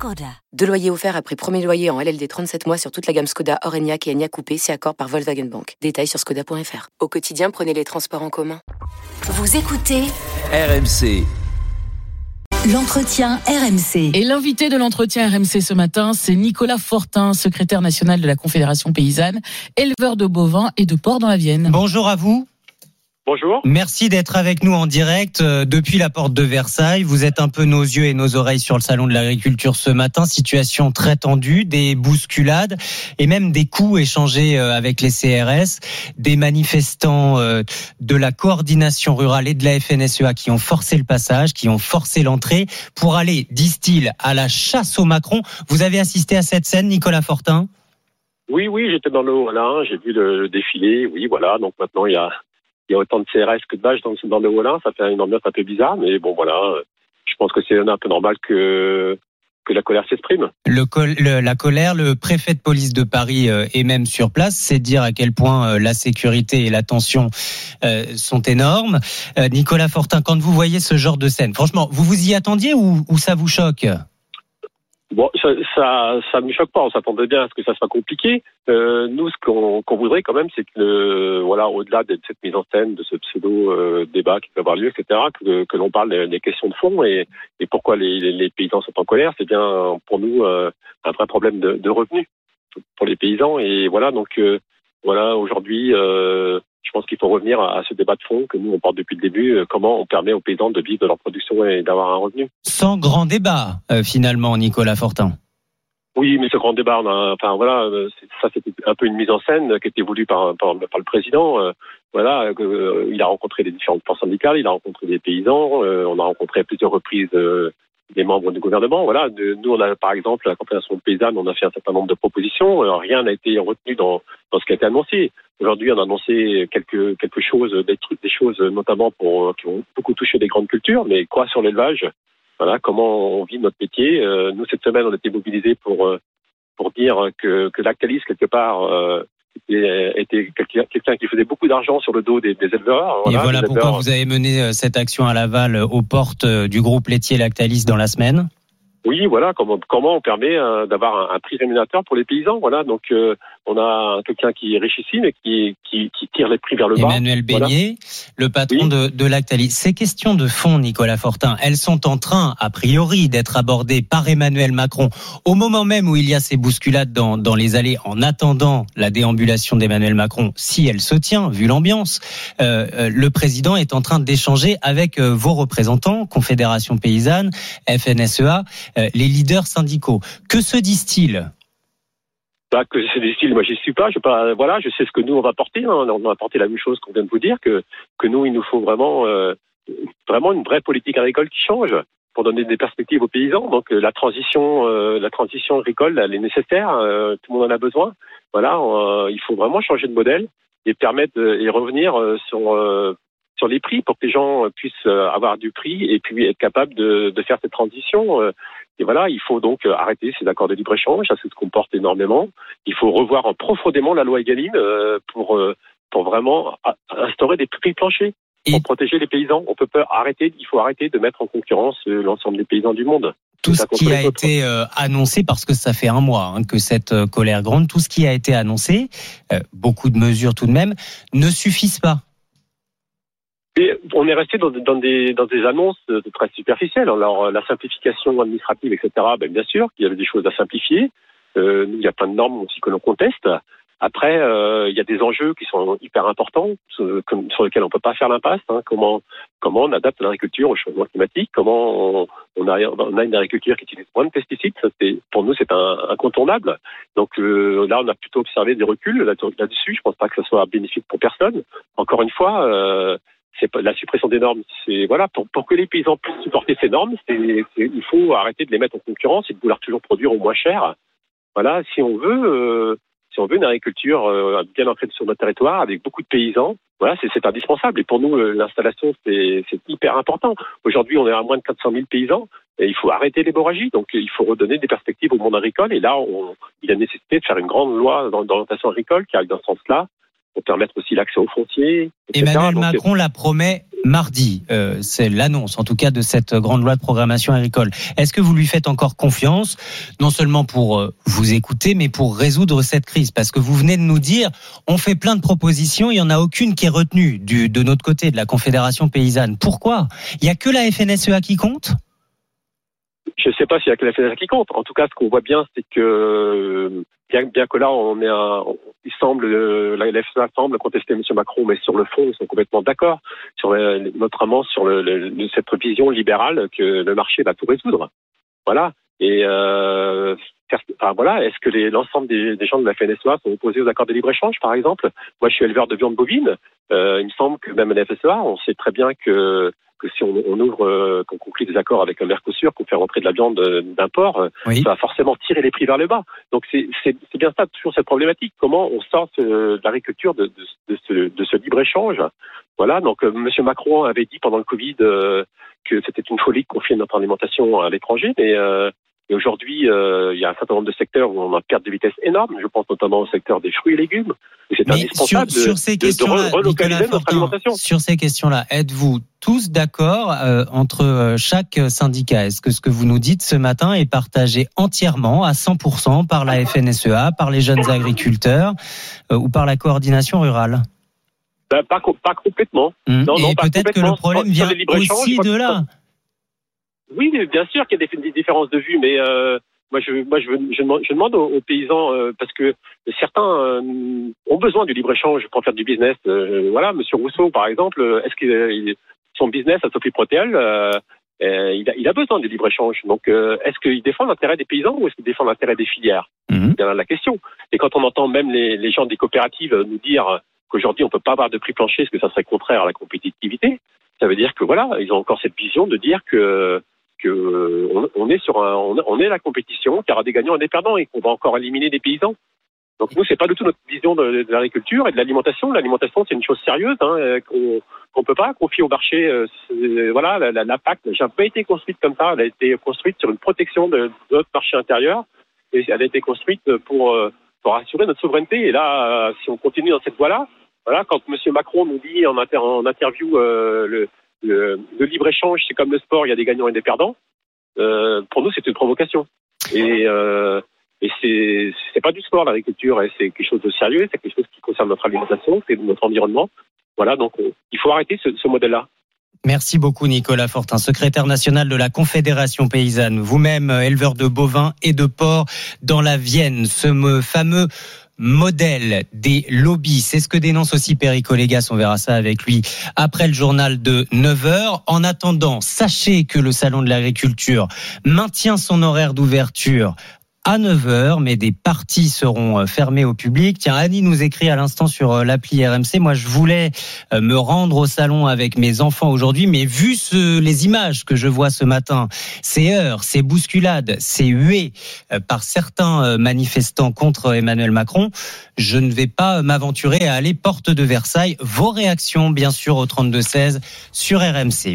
Skoda. Deux loyers offerts après premier loyer en LLD 37 mois sur toute la gamme Skoda, Orenia et Enya Coupé, c'est accord par Volkswagen Bank. Détails sur skoda.fr. Au quotidien, prenez les transports en commun. Vous écoutez RMC. L'entretien RMC. Et l'invité de l'entretien RMC ce matin, c'est Nicolas Fortin, secrétaire national de la Confédération paysanne, éleveur de bovins et de porcs dans la Vienne. Bonjour à vous. Bonjour. Merci d'être avec nous en direct euh, depuis la porte de Versailles. Vous êtes un peu nos yeux et nos oreilles sur le salon de l'agriculture ce matin. Situation très tendue, des bousculades et même des coups échangés euh, avec les CRS, des manifestants euh, de la coordination rurale et de la FNSEA qui ont forcé le passage, qui ont forcé l'entrée pour aller, disent-ils, à la chasse au Macron. Vous avez assisté à cette scène, Nicolas Fortin? Oui, oui, j'étais dans le haut j'ai vu le défilé. Oui, voilà. Donc maintenant, il y a il y a autant de CRS que de bâches dans, le Haut-Rhin. Ça fait une ambiance un peu bizarre, mais bon, voilà. Je pense que c'est un peu normal que la colère s'exprime. La colère, le préfet de police de Paris euh, est même sur place, c'est dire à quel point euh, la sécurité et la tension euh, sont énormes. Nicolas Fortin, quand vous voyez ce genre de scène, franchement, vous vous y attendiez ou ça vous choque? Bon, ça, ça, ça me choque pas. On s'attendait bien à ce que ça soit compliqué. Euh, nous, ce qu'on qu'on voudrait quand même, c'est que, voilà, au-delà de cette mise en scène, de ce pseudo euh, débat qui peut avoir lieu, etc., que, que l'on parle des, questions de fond et, et pourquoi les, les, paysans sont en colère. C'est bien pour nous euh, un vrai problème de, de, revenus pour les paysans. Et voilà, donc euh, voilà, aujourd'hui, euh, je pense qu'il faut revenir à ce débat de fond que nous on porte depuis le début. Euh, comment on permet aux paysans de vivre de leur production et d'avoir un revenu Sans grand débat, euh, finalement, Nicolas Fortin. Oui, mais ce grand débat, a, enfin voilà, euh, ça c'était un peu une mise en scène qui était voulue par, par, le président. voilà, il a rencontré les différentes forces syndicales, il a rencontré des paysans, on a rencontré à plusieurs reprises des membres du gouvernement. Voilà, nous on a par exemple la Confédération paysanne, on a fait un certain nombre de propositions. rien n'a été retenu dans, dans ce qui a été annoncé. Aujourd'hui, on a annoncé quelque, quelque chose, des trucs, des choses notamment pour, qui ont beaucoup touché des grandes cultures, mais quoi sur l'élevage? Voilà, comment on vit notre métier? Euh, Nous, cette semaine, on a été mobilisés pour, euh, pour dire que, que Lactalis, quelque part, euh, était quelqu'un qui faisait beaucoup d'argent sur le dos des, éleveurs. Et voilà pourquoi vous avez mené cette action à Laval aux portes du groupe laitier Lactalis dans la semaine? Oui, voilà, comment, comment on permet d'avoir un, prix rémunérateur pour les paysans. Voilà, donc on a quelqu'un qui est richissime et qui, qui, qui, tire les prix vers le bas. Emmanuel Beignet, le patron de, de Lactalis. Ces questions de fond, Nicolas Fortin, elles sont en train, a priori, d'être abordées par Emmanuel Macron au moment même où il y a ces bousculades dans, dans les allées, en attendant la déambulation d'Emmanuel Macron, si elle se tient, vu l'ambiance. Euh, euh le président est en train d'échanger avec euh, vos représentants, Confédération paysanne, FNSEA, euh, les leaders syndicaux. Que se disent-ils? Bah, que c'est des styles, moi j'y suis pas, je pas, voilà, je sais ce que nous on va porter, hein, on va porter la même chose qu'on vient de vous dire, que, que nous il nous faut vraiment, euh, vraiment une vraie politique agricole qui change pour donner des perspectives aux paysans. Donc euh, la transition, euh, la transition agricole, elle est nécessaire, tout le monde en a besoin. Voilà, il faut vraiment changer de modèle et permettre et revenir sur sur les prix pour que les gens puissent avoir du prix et puis être capables de, de faire cette transition. Et voilà, il faut donc euh, arrêter ces accords de libre-échange, ça se comporte énormément. Il faut revoir profondément la loi Egalim euh, pour, euh, pour vraiment instaurer des prix planchers pour protéger les paysans. On peut pas arrêter, il faut arrêter de mettre en concurrence l'ensemble des paysans du monde. Tout ce qui a été annoncé, parce que ça fait un mois hein, que cette colère grande, tout ce qui a été annoncé, beaucoup de mesures tout de même, ne suffisent pas on est resté dans, des, dans des annonces très superficielles. Alors, euh, la simplification administrative, etc., ben, bien sûr qu'il y avait des choses à simplifier. Euh, il y a plein de normes aussi que l'on conteste. Après, euh, il y a des enjeux qui sont hyper importants, sur, lesquels on ne peut pas faire l'impasse. Hein. Comment, comment on adapte l'agriculture au changement climatique? Comment on, a, on, a, une agriculture qui utilise moins de pesticides? Pour nous, c'est incontournable. Donc là, on a plutôt observé des reculs là-dessus. Je ne pense pas que ce soit bénéfique pour personne. Encore une fois, c'est la suppression des normes. C'est voilà pour, que les paysans puissent supporter ces normes, il faut arrêter de les mettre en concurrence et de vouloir toujours produire au moins cher. Voilà, si on veut, euh, si on veut une agriculture euh, bien ancrée sur notre territoire, avec beaucoup de paysans, voilà, c'est indispensable. Et pour nous, l'installation, c'est hyper important. Aujourd'hui, on est à moins de 400 000 paysans. Et il faut arrêter l'hémorragie. Donc, il faut redonner des perspectives au monde agricole. Et là, on, il a nécessité de faire une grande loi d'orientation agricole qui aille dans ce sens-là pour permettre aussi l'accès aux frontières. Emmanuel Macron la promet mardi. Euh, c'est l'annonce, en tout cas, de cette grande loi de programmation agricole. Est-ce que vous lui faites encore confiance, non seulement pour euh, vous écouter, mais pour résoudre cette crise? Parce que vous venez de nous dire, on fait plein de propositions, il n'y en a aucune qui est retenue du, de notre côté, de la Confédération paysanne. Pourquoi? Il n'y a que la FNSEA qui compte? Je ne sais pas s'il y a que la FNSEA qui compte. En tout cas, ce qu'on voit bien, c'est que bien, bien, que là, on est un, il semble, la FNSEA semble contester M. Macron, mais sur le fond, ils sont complètement d'accord, notamment sur cette vision libérale que le marché va tout résoudre. Voilà. Et euh, voilà, est-ce que l'ensemble des, gens de la FNSEA sont opposés aux accords de libre-échange, par exemple? Moi, je suis éleveur de viande bovine. Euh, il me semble que même la FNSEA, on sait très bien que si on, ouvre, euh, qu'on conclut des accords avec un Mercosur pour faire rentrer de la viande euh, d'import, euh, ça va forcément tirer les prix vers le bas. Donc c'est bien ça, toujours cette problématique. Comment on sort de l'agriculture de, de, de, ce, de ce libre-échange? Voilà, donc M. Macron avait dit pendant le Covid que c'était une folie de confier notre alimentation à l'étranger, mais et aujourd'hui, euh, il y a un certain nombre de secteurs où on a une perte de vitesse énorme. Je pense notamment au secteur des fruits et légumes. C'est indispensable sur, ces de, de relocaliser notre alimentation. Sur ces questions-là, êtes-vous tous d'accord euh, entre euh, chaque syndicat? Est-ce que ce que vous nous dites ce matin est partagé entièrement à 100% par la FNSEA, par les jeunes agriculteurs euh, ou par la coordination rurale? Ben, pas, pas complètement. Hum. Non, et peut-être que le problème vient aussi de là. Oui, bien sûr qu'il y a des, différences de vue, mais euh, moi, je, moi, je, je, demande, aux, paysans euh, parce que certains euh, ont besoin du libre échange pour faire du business. voilà, Monsieur Rousseau, par exemple, est-ce que son business à Sophie Protel, il a, il, a, besoin du libre échange. Donc, est-ce qu'il défend l'intérêt des paysans ou est-ce qu'il défend l'intérêt des filières? Mmh. C'est la question. Et quand on entend même les, les gens des coopératives nous dire qu'aujourd'hui on peut pas avoir de prix plancher, parce que ça serait contraire à la compétitivité, ça veut dire que voilà, ils ont encore cette vision de dire que euh, on, est sur un, on, est la compétition, y aura des gagnants et des perdants et qu'on va encore éliminer des paysans. Donc nous, c'est pas du tout notre vision de, l'agriculture et de l'alimentation. L'alimentation, c'est une chose sérieuse hein, euh, qu'on qu'on peut pas confier au marché. Euh, voilà, la, la, PAC n'a jamais été construite comme ça. Elle a été construite sur une protection de, notre marché intérieur et elle a été construite pour pour assurer notre souveraineté. Et là, si on continue dans cette voie-là, voilà, quand M. Macron nous dit en, en interview le, le, libre-échange, c'est comme le sport, il y a des gagnants et des perdants. Euh, pour nous, c'est une provocation. Et, euh, et c'est, pas du sport, l'agriculture, c'est quelque chose de sérieux, c'est quelque chose qui concerne notre alimentation, c'est notre environnement. Voilà, donc il faut arrêter ce, ce modèle-là. Merci beaucoup Nicolas Fortin, secrétaire national de la Confédération paysanne, vous-même éleveur de bovins et de porcs dans la Vienne, ce fameux modèle des lobbies. C'est ce que dénonce aussi Légas. On verra ça avec lui après le journal de 9 heures. En attendant, sachez que le Salon de l'agriculture maintient son horaire d'ouverture à 9h, mais des parties seront euh, fermées au public. Tiens, Annie nous écrit à l'instant sur euh, l'appli RMC. Moi, je voulais euh, me rendre au salon avec mes enfants aujourd'hui, mais vu ce, les images que je vois ce matin, ces heures, ces bousculades, ces huées par certains manifestants contre Emmanuel Macron, je ne vais pas m'aventurer à aller porte de Versailles. Vos réactions, bien sûr, au 32-16 sur RMC.